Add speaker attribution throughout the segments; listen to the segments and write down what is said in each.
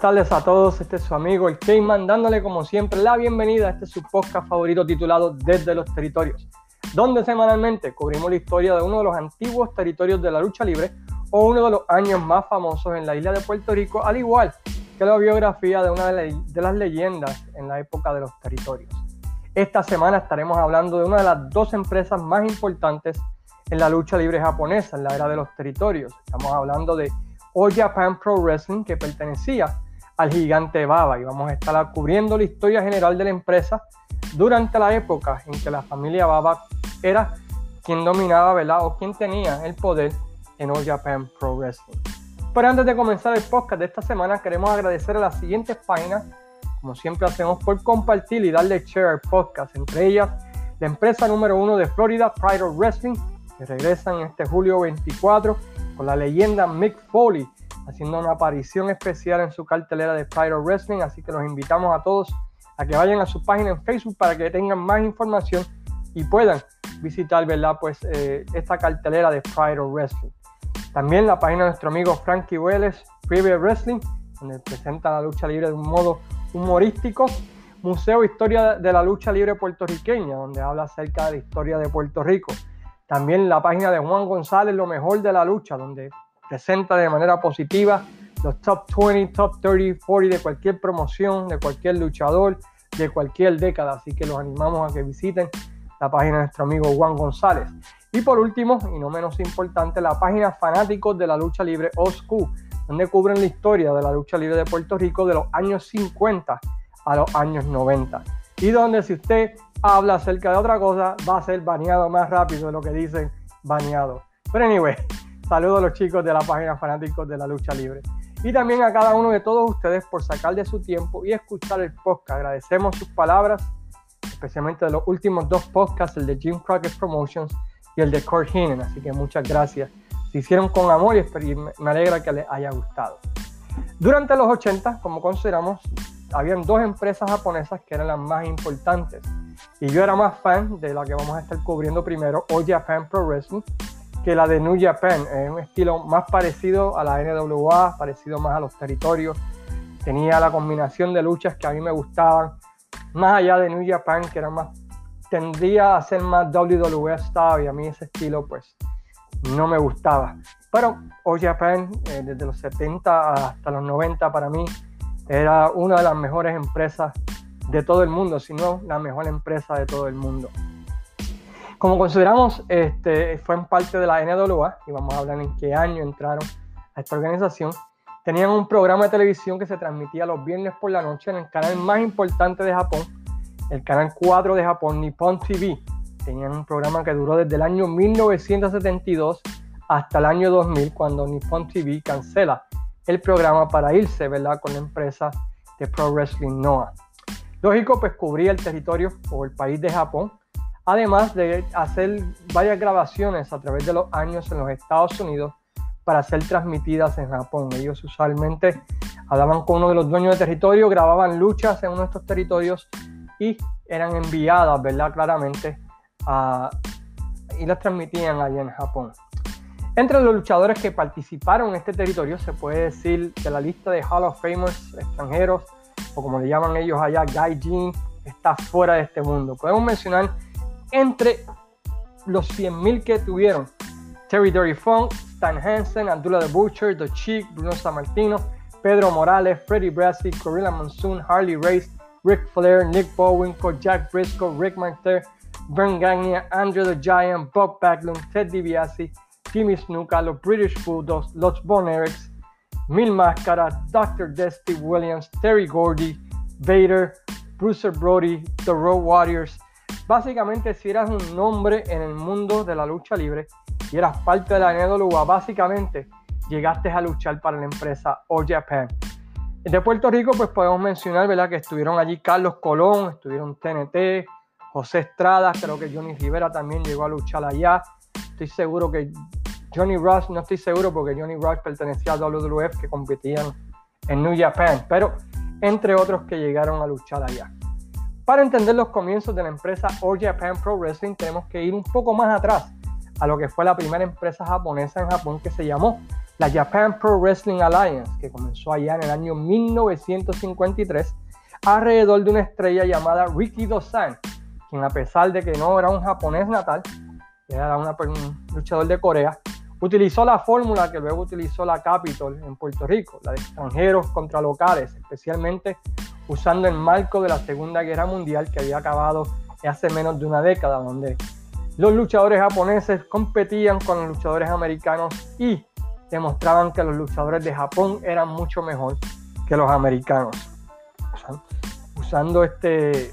Speaker 1: buenas tardes a todos. Este es su amigo el Cayman, dándole como siempre la bienvenida a este su podcast favorito titulado Desde los Territorios, donde semanalmente cubrimos la historia de uno de los antiguos territorios de la lucha libre o uno de los años más famosos en la isla de Puerto Rico, al igual que la biografía de una de, las leyendas en la época de los territorios. Esta semana estaremos hablando de una de las dos empresas más importantes en la lucha libre japonesa, en la era de los territorios. Estamos hablando de All Japan Pro Wrestling, que pertenecía al gigante Baba. Y vamos a estar cubriendo la historia general de la empresa durante la época en que la familia Baba era quien dominaba, ¿verdad? O quien tenía el poder en All Japan Pro Wrestling. Pero antes de comenzar el podcast de esta semana, queremos agradecer a las siguientes páginas, como siempre hacemos, por compartir y darle share al podcast. Entre ellas, la empresa número uno de Florida, Pride of Wrestling, que regresan este julio 24 con la leyenda Mick Foley haciendo una aparición especial en su cartelera de of Wrestling. Así que los invitamos a todos a que vayan a su página en Facebook para que tengan más información y puedan visitar ¿verdad? Pues, eh, esta cartelera de of Wrestling. También la página de nuestro amigo Frankie Welles, Private Wrestling, donde presenta la lucha libre de un modo humorístico. Museo Historia de la Lucha Libre Puertorriqueña, donde habla acerca de la historia de Puerto Rico. También la página de Juan González, Lo Mejor de la Lucha, donde presenta de manera positiva los top 20, top 30, 40 de cualquier promoción, de cualquier luchador, de cualquier década. Así que los animamos a que visiten la página de nuestro amigo Juan González. Y por último, y no menos importante, la página Fanáticos de la Lucha Libre OSCU, donde cubren la historia de la lucha libre de Puerto Rico de los años 50 a los años 90. Y donde si usted habla acerca de otra cosa, va a ser baneado más rápido de lo que dicen baneado. Pero anyway, saludo a los chicos de la página Fanáticos de la Lucha Libre. Y también a cada uno de todos ustedes por sacar de su tiempo y escuchar el podcast. Agradecemos sus palabras, especialmente de los últimos dos podcasts, el de Jim Crockett Promotions y el de Kurt Heenan. Así que muchas gracias. Se hicieron con amor y me alegra que les haya gustado. Durante los 80, como consideramos, habían dos empresas japonesas que eran las más importantes. Y yo era más fan de la que vamos a estar cubriendo primero, All Japan Pro Wrestling, que la de New Japan. Es un estilo más parecido a la NWA, parecido más a los territorios. Tenía la combinación de luchas que a mí me gustaban, más allá de New Japan, que era más, tendría a ser más WWE style y a mí ese estilo pues no me gustaba. Pero All Japan, eh, desde los 70 hasta los 90 para mí, era una de las mejores empresas de todo el mundo, si no la mejor empresa de todo el mundo. Como consideramos, este, fue en parte de la NWA, y vamos a hablar en qué año entraron a esta organización. Tenían un programa de televisión que se transmitía los viernes por la noche en el canal más importante de Japón, el canal 4 de Japón, Nippon TV. Tenían un programa que duró desde el año 1972 hasta el año 2000, cuando Nippon TV cancela el programa para irse, ¿verdad?, con la empresa de Pro Wrestling Noah. Lógico, pues cubría el territorio o el país de Japón, además de hacer varias grabaciones a través de los años en los Estados Unidos para ser transmitidas en Japón. Ellos usualmente hablaban con uno de los dueños de territorio, grababan luchas en uno de estos territorios y eran enviadas, ¿verdad? Claramente, y las transmitían allá en Japón. Entre los luchadores que participaron en este territorio se puede decir que la lista de Hall of Famers extranjeros, o como le llaman ellos allá, Gaijin, está fuera de este mundo. Podemos mencionar entre los 100.000 que tuvieron Terry Dirty Funk, Stan Hansen, Abdullah the Butcher, The Chick, Bruno Sammartino, Pedro Morales, Freddie Brassi, Corilla Monsoon, Harley Race, Rick Flair, Nick Bowen, Jack Briscoe, Rick Martel, Vern Gagne, Andrew the Giant, Bob Backlund, Ted DiBiase, Jimmy Snuka, los British Bulldogs, los Von Erics, Mil Máscaras, Dr. Dusty Williams, Terry Gordy, Vader, Bruce Brody, The Road Warriors. Básicamente, si eras un nombre en el mundo de la lucha libre y eras parte de la NWA, básicamente llegaste a luchar para la empresa All Japan. De Puerto Rico, pues podemos mencionar, ¿verdad? Que estuvieron allí Carlos Colón, estuvieron TNT, José Estrada, creo que Johnny Rivera también llegó a luchar allá. Estoy seguro que Johnny Rush, no estoy seguro porque Johnny Rush pertenecía a WWF que competían en New Japan, pero entre otros que llegaron a luchar allá. Para entender los comienzos de la empresa All Japan Pro Wrestling tenemos que ir un poco más atrás a lo que fue la primera empresa japonesa en Japón que se llamó la Japan Pro Wrestling Alliance, que comenzó allá en el año 1953, alrededor de una estrella llamada Riki Dosan, quien a pesar de que no era un japonés natal, era un luchador de Corea, utilizó la fórmula que luego utilizó la Capitol en Puerto Rico, la de extranjeros contra locales, especialmente usando el marco de la Segunda Guerra Mundial que había acabado hace menos de una década, donde los luchadores japoneses competían con los luchadores americanos y demostraban que los luchadores de Japón eran mucho mejor que los americanos. Usando este,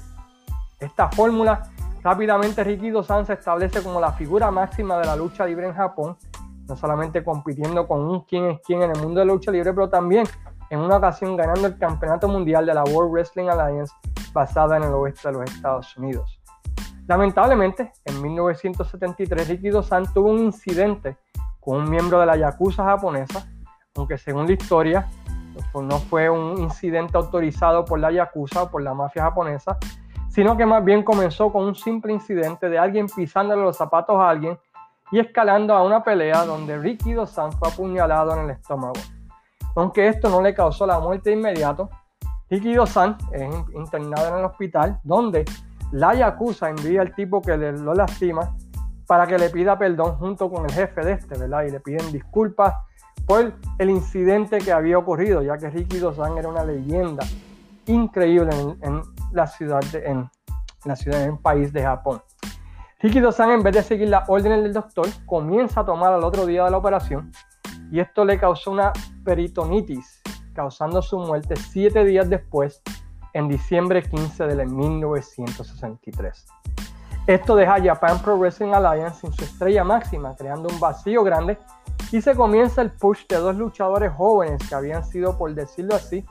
Speaker 1: esta fórmula, rápidamente Ricky Dosan se establece como la figura máxima de la lucha libre en Japón, no solamente compitiendo con un quién es quién en el mundo de la lucha libre, pero también en una ocasión ganando el campeonato mundial de la World Wrestling Alliance basada en el oeste de los Estados Unidos. Lamentablemente, en 1973 Ricky Dosan tuvo un incidente con un miembro de la Yakuza japonesa, aunque según la historia pues no fue un incidente autorizado por la Yakuza o por la mafia japonesa, sino que más bien comenzó con un simple incidente de alguien pisándole los zapatos a alguien y escalando a una pelea donde Ricky Dosan fue apuñalado en el estómago. Aunque esto no le causó la muerte inmediata, Ricky Dosan es internado en el hospital donde la Yakuza envía al tipo que lo lastima para que le pida perdón junto con el jefe de este, ¿verdad? Y le piden disculpas por el incidente que había ocurrido, ya que Ricky Dosan era una leyenda increíble en, la ciudad, de, en la ciudad, en el país de Japón. Ricky Dosan, en vez de seguir las órdenes del doctor, comienza a tomar al otro día de la operación y esto le causó una peritonitis, causando su muerte siete días después, en diciembre 15 de 1963. Esto deja a Japan Pro Wrestling Alliance sin su estrella máxima, creando un vacío grande y se comienza el push de dos luchadores jóvenes que habían sido, por decirlo así,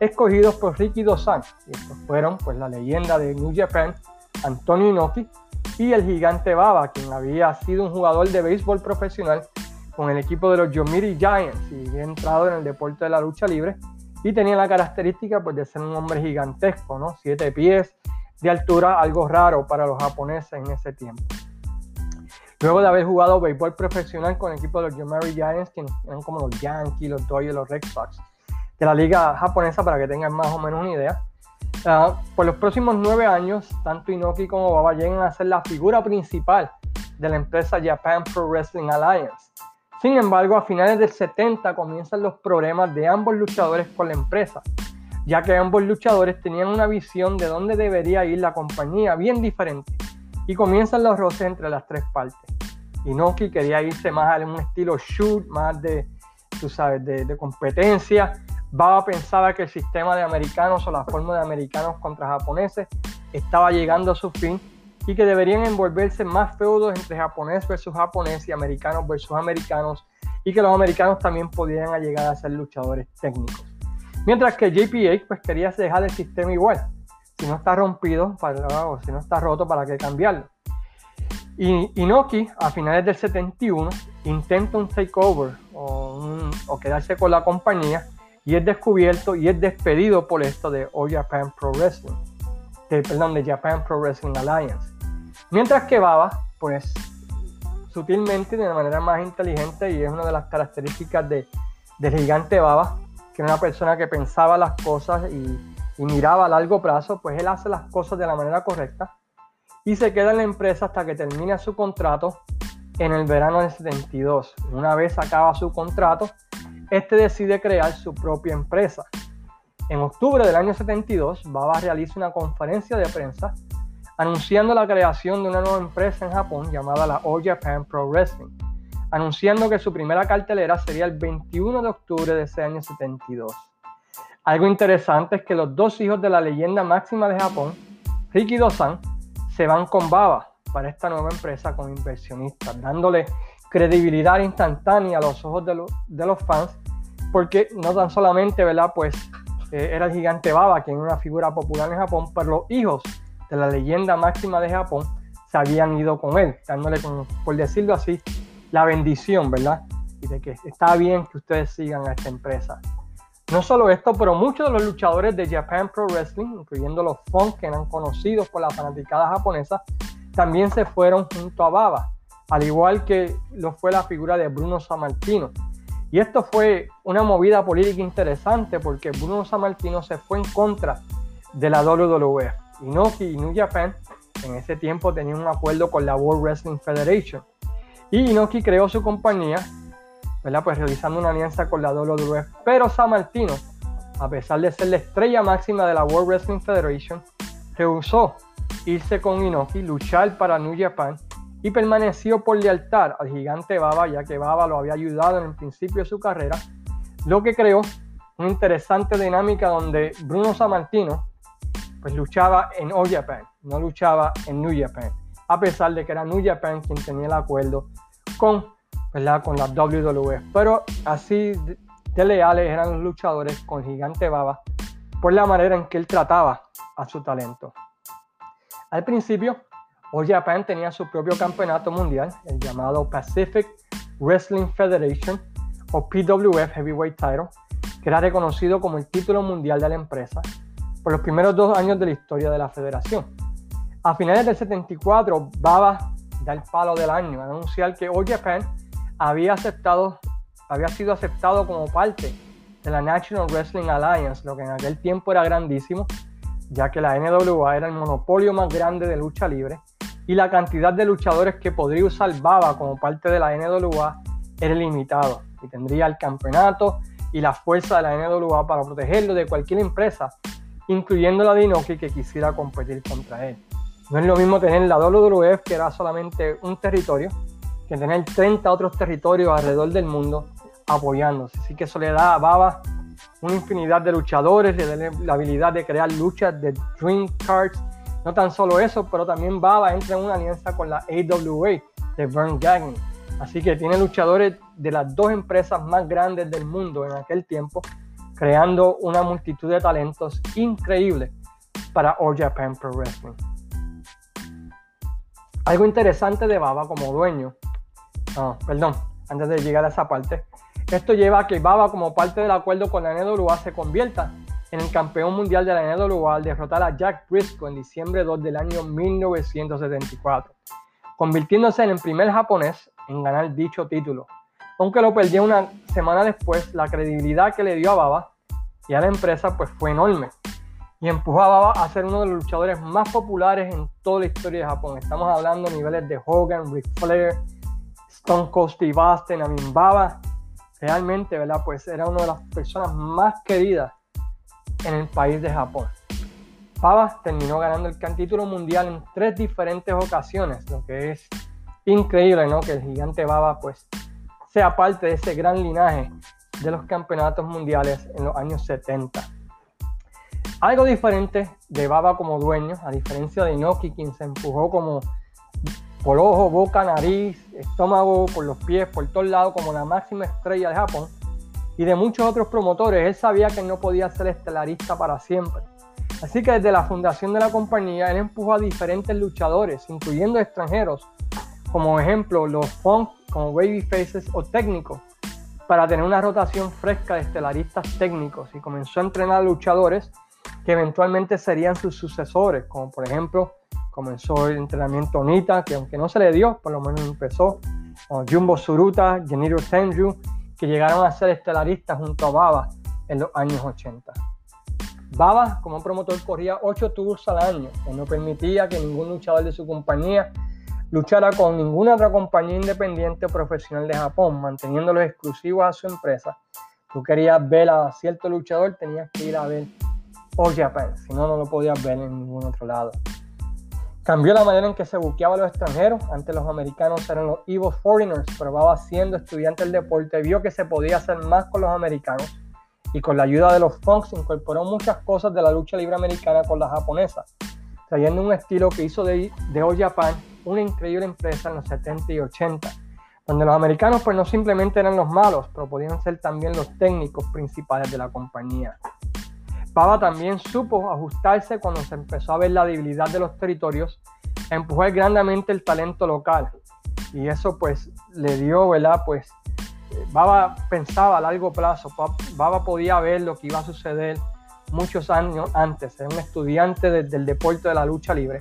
Speaker 1: escogidos por Ricky Dosan. Y estos fueron pues la leyenda de New Japan, Antonio Inoki, y el gigante Baba, quien había sido un jugador de béisbol profesional con el equipo de los Yomiuri Giants y había entrado en el deporte de la lucha libre y tenía la característica pues, de ser un hombre gigantesco, ¿no? Siete pies de altura, algo raro para los japoneses en ese tiempo. Luego de haber jugado béisbol profesional con el equipo de los Yomiuri Giants, que eran como los Yankees, los Dodgers, los Red Sox, de la liga japonesa para que tengan más o menos una idea, Uh, por los próximos nueve años, tanto Inoki como Baba llegan a ser la figura principal de la empresa Japan Pro Wrestling Alliance. Sin embargo, a finales del 70 comienzan los problemas de ambos luchadores con la empresa, ya que ambos luchadores tenían una visión de dónde debería ir la compañía bien diferente, y comienzan los roces entre las tres partes. Inoki quería irse más a un estilo shoot, más de, tú sabes, de, competencia, Baba pensaba que el sistema de americanos o la forma de americanos contra japoneses estaba llegando a su fin y que deberían envolverse más feudos entre japonés versus japonés y americanos versus americanos y que los americanos también pudieran llegar a ser luchadores técnicos. Mientras que JPA pues quería dejar el sistema igual. Si no está rompido para, o si no está roto, ¿para qué cambiarlo? Y Inoki a finales del 71 intenta un takeover o, o quedarse con la compañía y es descubierto y es despedido por esto de All Japan Pro Wrestling, de, perdón, de Japan Pro Wrestling Alliance. Mientras que Baba, pues sutilmente, de una manera más inteligente, y es una de las características de, del gigante Baba, que era una persona que pensaba las cosas y, y miraba a largo plazo, pues él hace las cosas de la manera correcta y se queda en la empresa hasta que termina su contrato en el verano del 72. Una vez acaba su contrato, este decide crear su propia empresa. En octubre del año 72, Baba realiza una conferencia de prensa anunciando la creación de una nueva empresa en Japón llamada la All Japan Pro Wrestling, anunciando que su primera cartelera sería el 21 de octubre de ese año 72. Algo interesante es que los dos hijos de la leyenda máxima de Japón, Riki Dosan, se van con Baba para esta nueva empresa con inversionistas, dándole credibilidad instantánea a los ojos de, los fans, porque no tan solamente, ¿verdad? Pues eh, era el gigante Baba, quien era una figura popular en Japón, pero los hijos de la leyenda máxima de Japón se habían ido con él, dándole, por decirlo así, la bendición, ¿verdad? Y de que está bien que ustedes sigan a esta empresa. No solo esto, pero muchos de los luchadores de Japan Pro Wrestling, incluyendo los Funk que eran conocidos por la fanaticada japonesa, también se fueron junto a Baba al igual que lo fue la figura de Bruno Sammartino. Y esto fue una movida política interesante porque Bruno Sammartino se fue en contra de la WWE. Inoki y New Japan en ese tiempo tenían un acuerdo con la World Wrestling Federation. Y Inoki creó su compañía, ¿verdad? Pues realizando una alianza con la WWE. Pero Sammartino, a pesar de ser la estrella máxima de la World Wrestling Federation, rehusó irse con Inoki, luchar para New Japan y permaneció por lealtad al gigante Baba, ya que Baba lo había ayudado en el principio de su carrera, lo que creó una interesante dinámica donde Bruno Sammartino pues luchaba en All Japan, no luchaba en New Japan, a pesar de que era New Japan quien tenía el acuerdo con, ¿verdad? con la WWE. Pero así de leales eran los luchadores con Gigante Baba por la manera en que él trataba a su talento. Al principio, All Japan tenía su propio campeonato mundial, el llamado Pacific Wrestling Federation o PWF Heavyweight Title, que era reconocido como el título mundial de la empresa por los primeros dos años de la historia de la federación. A finales del 74, Baba da el palo del año, anunciar que All Japan había sido aceptado como parte de la National Wrestling Alliance, lo que en aquel tiempo era grandísimo, ya que la NWA era el monopolio más grande de lucha libre y la cantidad de luchadores que podría usar Baba como parte de la NWA era limitado y tendría el campeonato y la fuerza de la NWA para protegerlo de cualquier empresa, incluyendo la de que quisiera competir contra él. No es lo mismo tener la WWF, que era solamente un territorio, que tener 30 otros territorios alrededor del mundo apoyándose. Así que eso le da a Baba una infinidad de luchadores, le da la habilidad de crear luchas de Dream Cards no tan solo eso, pero también Baba entra en una alianza con la AWA de Vern Gagne. Así que tiene luchadores de las dos empresas más grandes del mundo en aquel tiempo, creando una multitud de talentos increíbles para All Japan Pro Wrestling. Algo interesante de Baba como dueño, perdón, antes de llegar a esa parte, esto lleva a que Baba como parte del acuerdo con la NWA se convierta en el campeón mundial de la NWA al derrotar a Jack Briscoe en diciembre 2 del año 1974, convirtiéndose en el primer japonés en ganar dicho título. Aunque lo perdió una semana después, la credibilidad que le dio a Baba y a la empresa pues fue enorme y empujó a Baba a ser uno de los luchadores más populares en toda la historia de Japón. Estamos hablando de niveles de Hogan, Ric Flair, Stone Cold Steve Austin, I Baba realmente, ¿verdad? Pues era una de las personas más queridas en el país de Japón. Baba terminó ganando el título mundial en tres diferentes ocasiones, lo que es increíble, ¿no? Que el gigante Baba pues sea parte de ese gran linaje de los campeonatos mundiales en los años 70. Algo diferente de Baba como dueño, a diferencia de Inoki, quien se empujó como por ojo, boca, nariz, estómago, por los pies, por todos lados, como la máxima estrella de Japón, y de muchos otros promotores, él sabía que no podía ser estelarista para siempre. Así que desde la fundación de la compañía, él empujó a diferentes luchadores, incluyendo extranjeros, como ejemplo los funk, como babyfaces o técnicos, para tener una rotación fresca de estelaristas técnicos y comenzó a entrenar luchadores que eventualmente serían sus sucesores, como por ejemplo comenzó el entrenamiento Onita, que aunque no se le dio, por lo menos empezó, o Jumbo Suruta, Geniro Tenju que llegaron a ser estelaristas junto a Baba en los años 80. Baba, como promotor, corría 8 tours al año, que no permitía que ningún luchador de su compañía luchara con ninguna otra compañía independiente o profesional de Japón, manteniéndolos exclusivos a su empresa. Tú querías ver a cierto luchador, tenías que ir a ver All Japan, si no, no lo podías ver en ningún otro lado. Cambió la manera en que se buqueaba a los extranjeros. Antes los americanos eran los Evil Foreigners, probaba siendo estudiante del deporte, vio que se podía hacer más con los americanos y con la ayuda de los Funks incorporó muchas cosas de la lucha libre americana con la japonesa, trayendo un estilo que hizo de, de All Japan una increíble empresa en los 70 y 80, donde los americanos pues no simplemente eran los malos, pero podían ser también los técnicos principales de la compañía. Baba también supo ajustarse cuando se empezó a ver la debilidad de los territorios, empujar grandemente el talento local y eso pues le dio, ¿verdad? Pues Baba pensaba a largo plazo, Baba podía ver lo que iba a suceder muchos años antes, era un estudiante del deporte de la lucha libre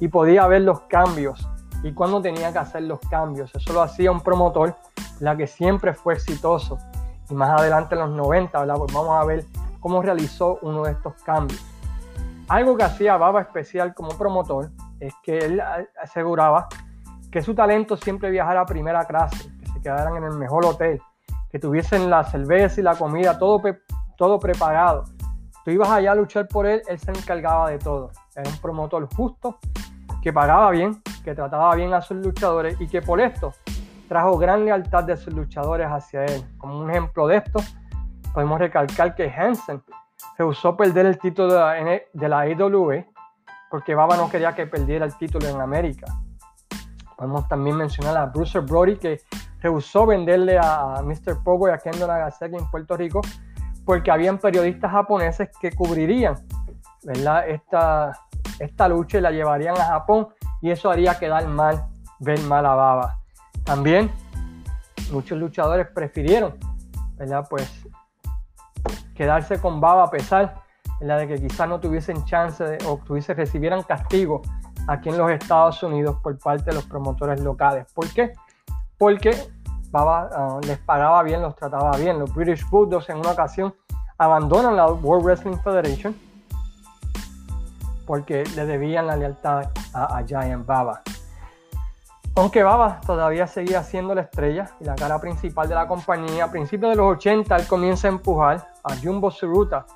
Speaker 1: y podía ver los cambios y cuándo tenía que hacer los cambios. Eso lo hacía un promotor, la que siempre fue exitoso y más adelante en los 90, ¿verdad? Pues vamos a ver cómo realizó uno de estos cambios. Algo que hacía Baba especial como promotor es que él aseguraba que su talento siempre viajara a primera clase, que se quedaran en el mejor hotel, que tuviesen la cerveza y la comida, todo, todo preparado. Tú ibas allá a luchar por él, él se encargaba de todo. Era un promotor justo, que pagaba bien, que trataba bien a sus luchadores y que por esto trajo gran lealtad de sus luchadores hacia él. Como un ejemplo de esto, podemos recalcar que Hansen rehusó perder el título de la, de la AEW porque Baba no quería que perdiera el título en América. Podemos también mencionar a Bruce Brody que rehusó venderle a Mr. Pogo y a Kendo Nagasaki en Puerto Rico porque habían periodistas japoneses que cubrirían ¿verdad? Esta, esta lucha y la llevarían a Japón y eso haría quedar mal, ver mal a Baba. También muchos luchadores prefirieron, ¿verdad? Pues quedarse con Baba a pesar de que quizás no tuviesen chance de, o tuviese, recibieran castigo aquí en los Estados Unidos por parte de los promotores locales. ¿Por qué? Porque Baba ah, les pagaba bien, los trataba bien. Los British Bulldogs en una ocasión abandonan la World Wrestling Federation porque le debían la lealtad a, Giant Baba. Aunque Baba todavía seguía siendo la estrella y la cara principal de la compañía, a principios de los 80 él comienza a empujar a Jumbo Suruta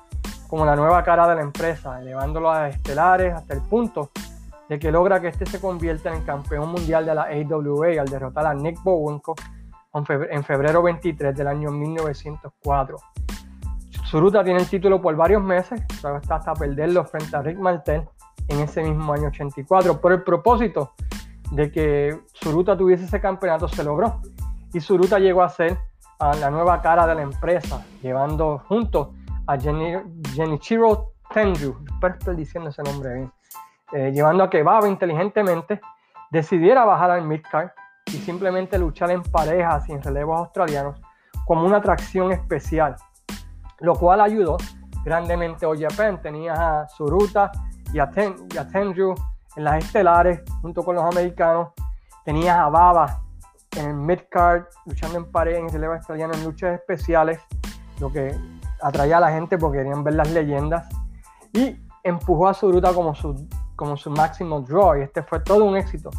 Speaker 1: como la nueva cara de la empresa, elevándolo a estelares hasta el punto de que logra que este se convierta en campeón mundial de la AWA al derrotar a Nick Bowenko en febrero 23 del año 1904. Suruta tiene el título por varios meses, hasta, hasta perderlo frente a Rick Martel en ese mismo año 84. Por el propósito de que Suruta tuviese ese campeonato se logró y Suruta llegó a ser la nueva cara de la empresa, llevando junto a Genichiro Tenju, espero diciendo ese nombre bien, eh, llevando a que Baba inteligentemente decidiera bajar al midcard y simplemente luchar en parejas sin relevos australianos como una atracción especial lo cual ayudó grandemente a Japan. Tenías a Suruta y a, Tenju en las estelares junto con los americanos. Tenías a Baba en el midcard luchando en pared en el en luchas especiales, lo que atraía a la gente porque querían ver las leyendas. Y empujó a Suruta como su, como su máximo draw y este fue todo un éxito.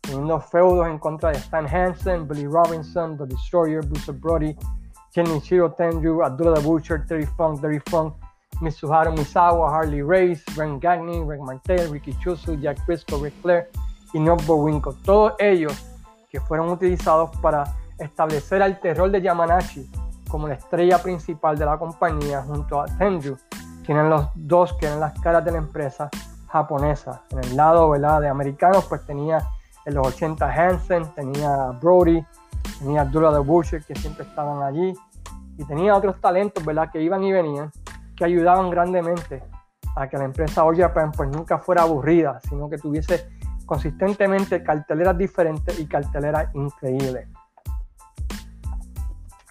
Speaker 1: Teniendo feudos en contra de Stan Hansen, Billy Robinson, The Destroyer, Bruce Brody, Shiro Tenryu, Abdullah the Butcher, Terry Funk, Terry Funk, Mitsuharu Misawa, Harley Race, Ren Gagne, Rick Martel, Ricky Chusu, Jack Briscoe, Rick Flair y Nobu Winko. Todos ellos fueron utilizados para establecer al terror de Yamanashi como la estrella principal de la compañía junto a Tenryu, tienen los dos que eran las caras de la empresa japonesa. En el lado ¿verdad? de americanos pues tenía en los 80 Hansen, tenía Brody, tenía Abdullah the Butcher que siempre estaban allí, y tenía otros talentos, ¿verdad? Que iban y venían, que ayudaban grandemente a que la empresa All Japan pues nunca fuera aburrida, sino que tuviese consistentemente carteleras diferentes y carteleras increíbles.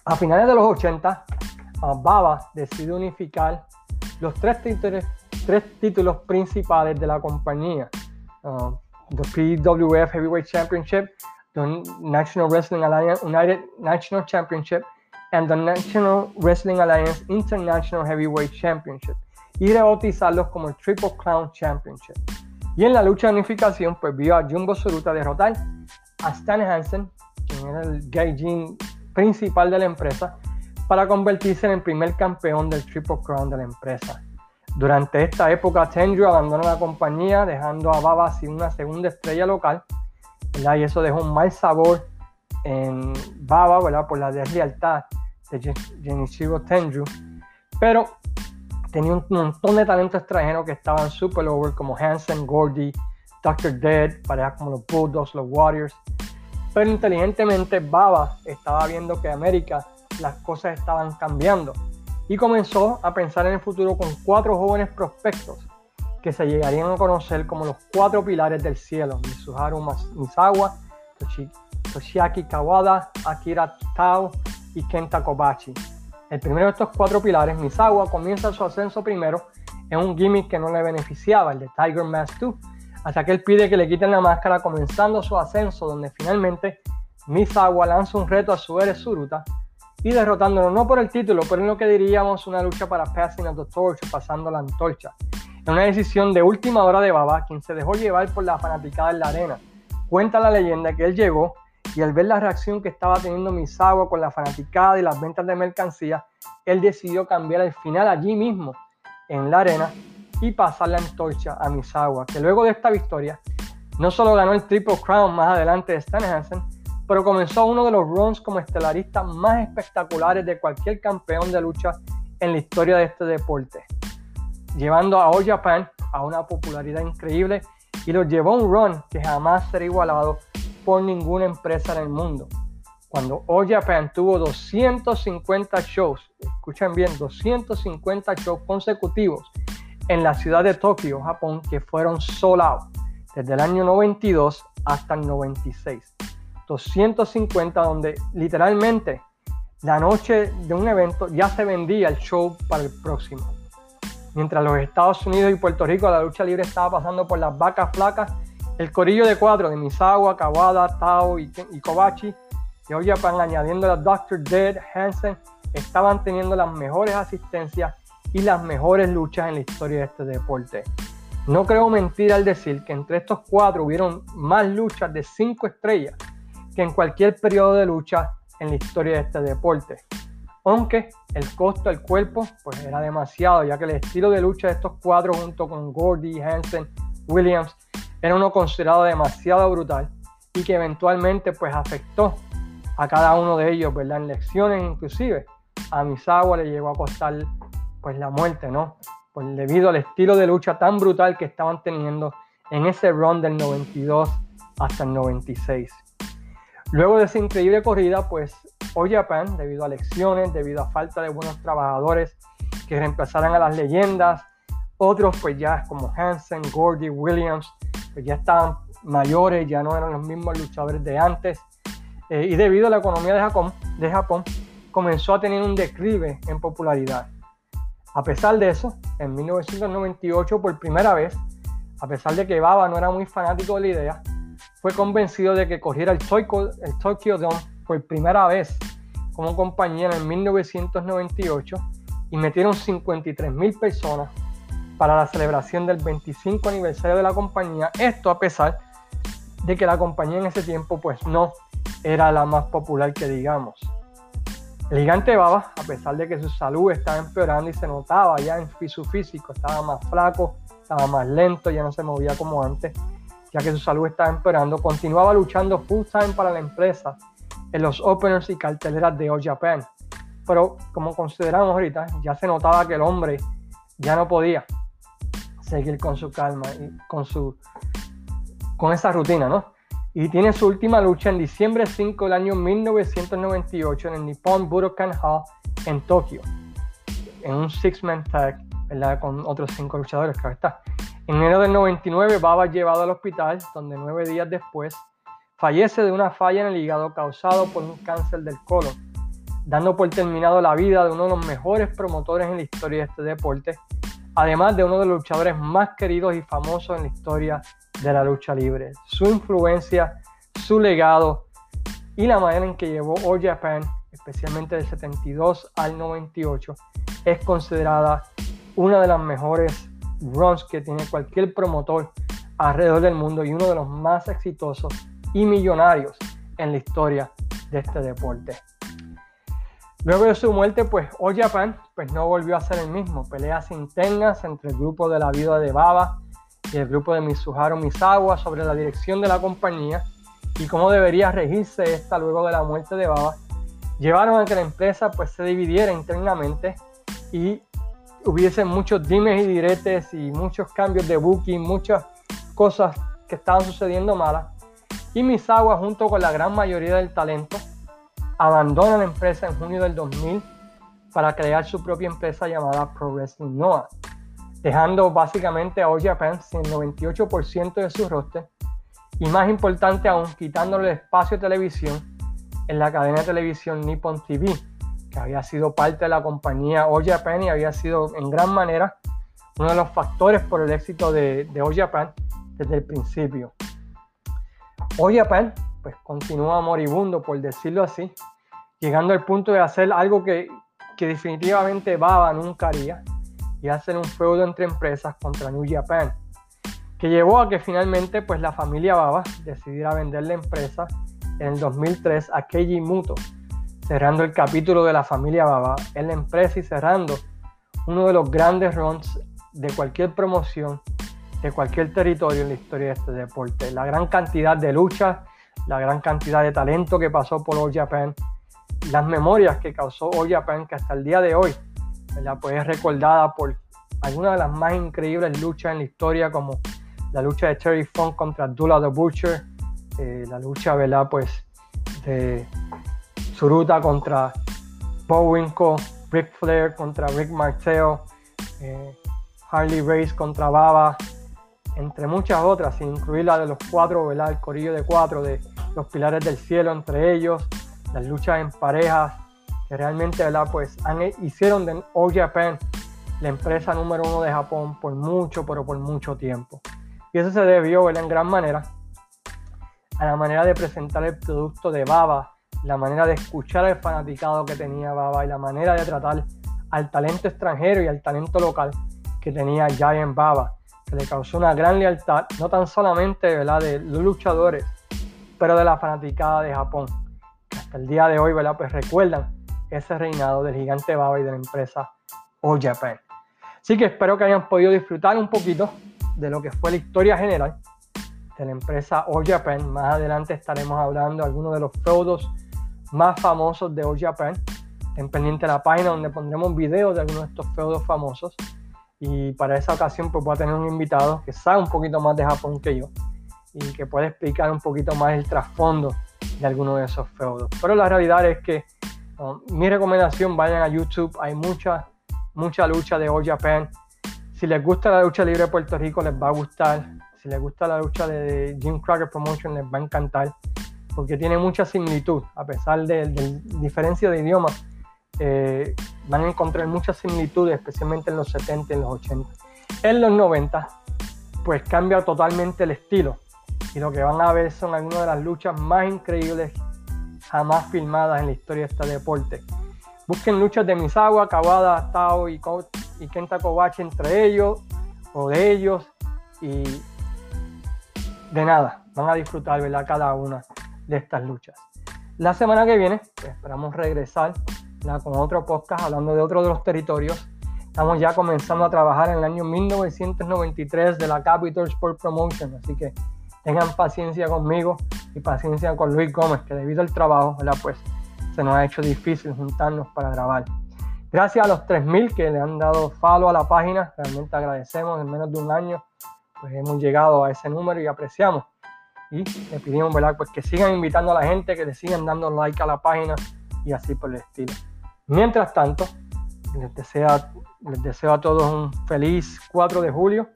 Speaker 1: A finales de los 80, Baba decide unificar los tres títulos, tres títulos principales de la compañía. Uh, the PWF Heavyweight Championship, the National Wrestling Alliance United National Championship and the National Wrestling Alliance International Heavyweight Championship y rebautizarlos como el Triple Crown Championship. Y en la lucha de unificación, pues vio a Jumbo Suruta derrotar a Stan Hansen, quien era el gaijin principal de la empresa, para convertirse en el primer campeón del Triple Crown de la empresa. Durante esta época, Tenryu abandonó la compañía, dejando a Baba sin una segunda estrella local, y eso dejó un mal sabor en Baba por la deslealtad de Genichiro Tenju, pero tenía un montón de talento extranjero que estaban super over, como Hansen, Gordy, Dr. Dead, parejas como los Bulldogs, los Warriors. Pero inteligentemente Baba estaba viendo que América las cosas estaban cambiando y comenzó a pensar en el futuro con cuatro jóvenes prospectos que se llegarían a conocer como los cuatro pilares del cielo: Mitsuharu Misawa, Toshiaki Kawada, Akira Tao y Kenta Kobachi. El primero de estos cuatro pilares, Misawa, comienza su ascenso primero en un gimmick que no le beneficiaba, el de Tiger Mask 2, hasta que él pide que le quiten la máscara comenzando su ascenso, donde finalmente Misawa lanza un reto a su Suruta y derrotándolo no por el título, pero en lo que diríamos una lucha para passing of the torch, pasando la antorcha. En una decisión de última hora de Baba, quien se dejó llevar por la fanaticada en la arena. Cuenta la leyenda que él llegó y al ver la reacción que estaba teniendo Misawa con la fanaticada y las ventas de mercancía, él decidió cambiar el final allí mismo, en la arena, y pasar la antorcha a Misawa, que luego de esta victoria no solo ganó el Triple Crown más adelante de Stan Hansen, pero comenzó uno de los runs como estelarista más espectaculares de cualquier campeón de lucha en la historia de este deporte, llevando a All Japan a una popularidad increíble y lo llevó a un run que jamás será igualado por ninguna empresa en el mundo. Cuando All Japan tuvo 250 shows, escuchen bien, 250 shows consecutivos en la ciudad de Tokio, Japón, que fueron sold out desde el año 92 hasta el 96. 250 donde literalmente la noche de un evento ya se vendía el show para el próximo. Mientras los Estados Unidos y Puerto Rico la lucha libre estaba pasando por las vacas flacas, el corillo de cuatro de Misawa, Kawada, Tao y, Kobachi, y hoy Japan añadiendo a Dr. Dead, Hansen, estaban teniendo las mejores asistencias y las mejores luchas en la historia de este deporte. No creo mentir al decir que entre estos cuatro hubieron más luchas de cinco estrellas que en cualquier periodo de lucha en la historia de este deporte. Aunque el costo del cuerpo pues era demasiado, ya que el estilo de lucha de estos cuatro junto con Gordy, Hansen, Williams era uno considerado demasiado brutal y que eventualmente pues afectó a cada uno de ellos, ¿verdad? En lecciones inclusive. A Misawa le llegó a costar pues la muerte, ¿no? Pues debido al estilo de lucha tan brutal que estaban teniendo en ese run del 92 hasta el 96. Luego de esa increíble corrida, pues All Japan, debido a lecciones, debido a falta de buenos trabajadores que reemplazaran a las leyendas, otros pues ya como Hansen, Gordy, Williams, pues ya estaban mayores, ya no eran los mismos luchadores de antes. Eh, y debido a la economía de Japón, de Japón, comenzó a tener un declive en popularidad. A pesar de eso, en 1998 por primera vez, a pesar de que Baba no era muy fanático de la idea, fue convencido de que cogiera el Tokyo, el Tokyo Dome por primera vez como compañía en 1998 y metieron 53 mil personas para la celebración del 25 aniversario de la compañía. Esto a pesar de que la compañía en ese tiempo pues no era la más popular que digamos. El gigante Baba, a pesar de que su salud estaba empeorando y se notaba ya en su físico, estaba más flaco, estaba más lento, ya no se movía como antes, ya que su salud estaba empeorando, continuaba luchando full time para la empresa en los openers y carteleras de All Japan. Pero como consideramos ahorita, ya se notaba que el hombre ya no podía seguir con su calma y con su con esa rutina, ¿no? y tiene su última lucha en diciembre 5 del año 1998 en el Nippon Budokan Hall en Tokio, en un six-man tag, ¿verdad? Con otros cinco luchadores, claro está. En enero del 99, Baba es llevado al hospital, donde nueve días después fallece de una falla en el hígado causado por un cáncer del colon, dando por terminado la vida de uno de los mejores promotores en la historia de este deporte, además de uno de los luchadores más queridos y famosos en la historia de la lucha libre. Su influencia, su legado y la manera en que llevó All Japan, especialmente del 72 al 98, es considerada una de las mejores runs que tiene cualquier promotor alrededor del mundo y uno de los más exitosos y millonarios en la historia de este deporte. Luego de su muerte, pues All Japan pues, no volvió a ser el mismo. Peleas internas entre el grupo de la vida de Baba y el grupo de Mitsuharu Misawa sobre la dirección de la compañía y cómo debería regirse esta luego de la muerte de Baba, llevaron a que la empresa pues se dividiera internamente y hubiese muchos dimes y diretes y muchos cambios de booking, muchas cosas que estaban sucediendo malas. Y Misawa junto con la gran mayoría del talento abandona la empresa en junio del 2000 para crear su propia empresa llamada Pro Wrestling Noah dejando básicamente a Japan sin el 98% de su roster y más importante aún, quitándole espacio de televisión en la cadena de televisión Nippon TV, que había sido parte de la compañía All Japan y había sido en gran manera uno de los factores por el éxito de, de All Japan desde el principio. All Japan pues continúa moribundo, por decirlo así, llegando al punto de hacer algo que, que definitivamente Baba nunca haría, y hacer un feudo entre empresas contra New Japan, que llevó a que finalmente pues, la familia Baba decidiera vender la empresa en el 2003 a Keiji Muto, cerrando el capítulo de la familia Baba en la empresa y cerrando uno de los grandes runs de cualquier promoción de cualquier territorio en la historia de este deporte. La gran cantidad de luchas, la gran cantidad de talento que pasó por All Japan, las memorias que causó All Japan, que hasta el día de hoy ¿verdad? pues es recordada por algunas de las más increíbles luchas en la historia, como la lucha de Terry Funk contra Abdullah the Butcher, eh, la lucha ¿verdad? Pues, de Suruta contra Bowinko, Rick Flair contra Rick Martel, eh, Harley Race contra Baba, entre muchas otras, sin incluir la de los cuatro, el corillo de cuatro, de los pilares del cielo entre ellos, las luchas en parejas, que realmente ¿verdad? Pues hicieron de All Japan la empresa número uno de Japón por mucho, pero por mucho tiempo. Y eso se debió en gran manera a la manera de presentar el producto de Baba, la manera de escuchar al fanaticado que tenía Baba y la manera de tratar al talento extranjero y al talento local que tenía Giant Baba que le causó una gran lealtad, no tan solamente ¿verdad? de los luchadores, pero de la fanaticada de Japón, el día de hoy ¿verdad? Pues recuerdan ese reinado del gigante Baba y de la empresa All Japan. Así que espero que hayan podido disfrutar un poquito de lo que fue la historia general de la empresa All Japan. Más adelante estaremos hablando de algunos de los feudos más famosos de All Japan. Pendiente la página donde pondremos videos de algunos de estos feudos famosos y para esa ocasión pues voy a tener un invitado que sabe un poquito más de Japón que yo y que puede explicar un poquito más el trasfondo de alguno de esos feudos. Pero la realidad es que mi recomendación, vayan a YouTube, hay mucha, mucha lucha de All Japan. Si les gusta la lucha libre de Puerto Rico, les va a gustar. Si les gusta la lucha de Jim Cracker Promotion, les va a encantar. Porque tiene mucha similitud, a pesar de, de diferencia de idioma eh, van a encontrar muchas similitudes, especialmente en los 70 y en los 80. En los 90, pues cambia totalmente el estilo. Y lo que van a ver son algunas de las luchas más increíbles jamás filmadas en la historia de este deporte. Busquen luchas de Misawa, Kawada, Tao y, y Kenta Kobashi entre ellos o de ellos y de nada, van a disfrutar ¿verdad? cada una de estas luchas. La semana que viene pues, esperamos regresar con otro podcast hablando de otro de los territorios. Estamos ya comenzando a trabajar en el año 1993 de la Capital Sport Promotion, así que tengan paciencia conmigo y paciencia con Luis Gómez, que debido al trabajo, pues se nos ha hecho difícil juntarnos para grabar. Gracias a los 3.000 que le han dado follow a la página, realmente agradecemos, en menos de un año pues hemos llegado a ese número y apreciamos. Y le pedimos ¿verdad? Pues que sigan invitando a la gente, que le sigan dando like a la página y así por el estilo. Mientras tanto, les, les deseo a todos un feliz 4 de julio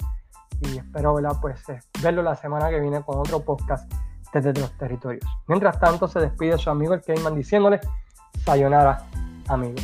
Speaker 1: y espero Pues, eh, verlo la semana que viene con otro podcast desde los territorios. Mientras tanto, se despide su amigo el Keyman diciéndole, sayonara, amigo.